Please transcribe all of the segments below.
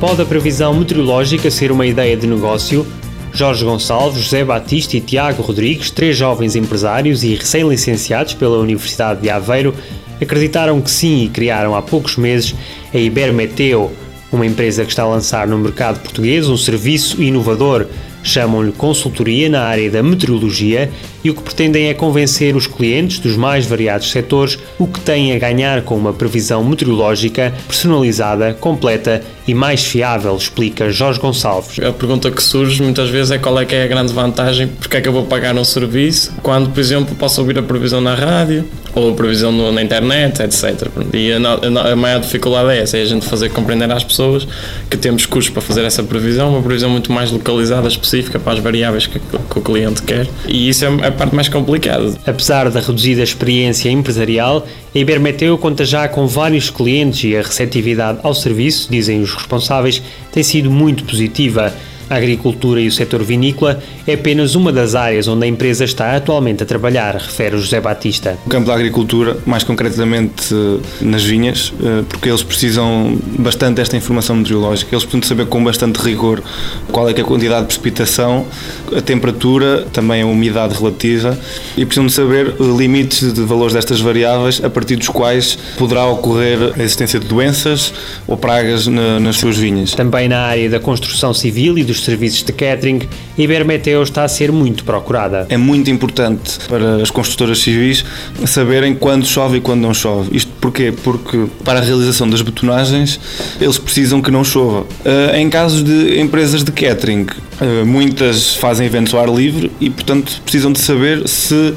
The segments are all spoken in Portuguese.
Pode a previsão meteorológica ser uma ideia de negócio? Jorge Gonçalves, José Batista e Tiago Rodrigues, três jovens empresários e recém-licenciados pela Universidade de Aveiro, acreditaram que sim e criaram há poucos meses a Ibermeteo, uma empresa que está a lançar no mercado português um serviço inovador Chamam-lhe consultoria na área da meteorologia e o que pretendem é convencer os clientes dos mais variados setores o que têm a ganhar com uma previsão meteorológica personalizada, completa e mais fiável, explica Jorge Gonçalves. A pergunta que surge muitas vezes é qual é que é a grande vantagem, porque é que eu vou pagar um serviço, quando, por exemplo, posso ouvir a previsão na rádio ou a previsão na internet, etc. E a, maior dificuldade é essa, é a gente fazer compreender às pessoas que temos custos para fazer essa previsão, uma previsão muito mais localizada, específica para as variáveis que, que o cliente quer, e isso é a parte mais complicada. Apesar da reduzida experiência empresarial, a Ibermeteo conta já com vários clientes e a receptividade ao serviço, dizem os responsáveis, tem sido muito positiva. A agricultura e o setor vinícola é apenas uma das áreas onde a empresa está atualmente a trabalhar, refere o José Batista. O campo da agricultura, mais concretamente eh, nas vinhas, eh, porque eles precisam bastante desta informação meteorológica, eles precisam saber com bastante rigor qual é, é a quantidade de precipitação, a temperatura, também a umidade relativa e precisam de saber eh, limites de valores destas variáveis a partir dos quais poderá ocorrer a existência de doenças ou pragas nas suas vinhas. Também na área da construção civil e dos serviços de catering, Ibermeteo está a ser muito procurada. É muito importante para as construtoras civis saberem quando chove e quando não chove. Isto porquê? Porque para a realização das betonagens eles precisam que não chova. Eh, em casos de empresas de catering, eh, muitas fazem eventos ao ar livre e, portanto, precisam de saber se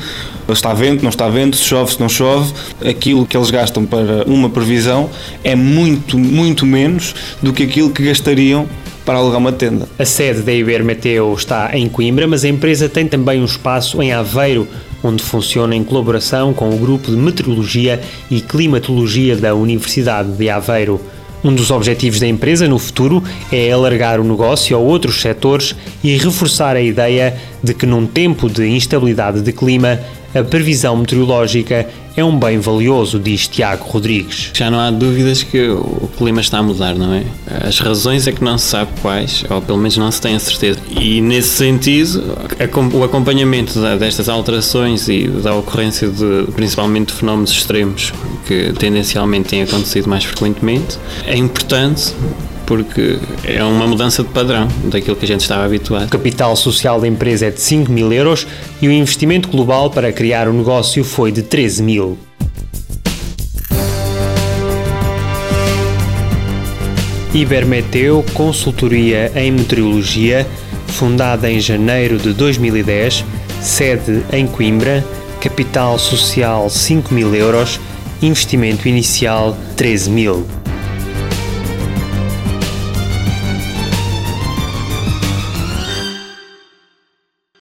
está vento, não está vento, se chove, se não chove. Aquilo que eles gastam para uma previsão é muito, muito menos do que aquilo que gastariam para alugar uma tenda. A sede da Ibermeteo está em Coimbra, mas a empresa tem também um espaço em Aveiro, onde funciona em colaboração com o Grupo de Meteorologia e Climatologia da Universidade de Aveiro. Um dos objetivos da empresa no futuro é alargar o negócio a outros setores e reforçar a ideia de que, num tempo de instabilidade de clima, a previsão meteorológica é um bem valioso, diz Tiago Rodrigues. Já não há dúvidas que o clima está a mudar, não é? As razões é que não se sabe quais, ou pelo menos não se tem a certeza. E nesse sentido, o acompanhamento destas alterações e da ocorrência de principalmente de fenómenos extremos que tendencialmente têm acontecido mais frequentemente é importante porque é uma mudança de padrão daquilo que a gente estava habituado. O capital social da empresa é de 5 mil euros e o investimento global para criar o negócio foi de 13 mil. Ibermeteo Consultoria em Meteorologia, fundada em janeiro de 2010, sede em Coimbra, capital social 5 mil euros, investimento inicial 13 mil.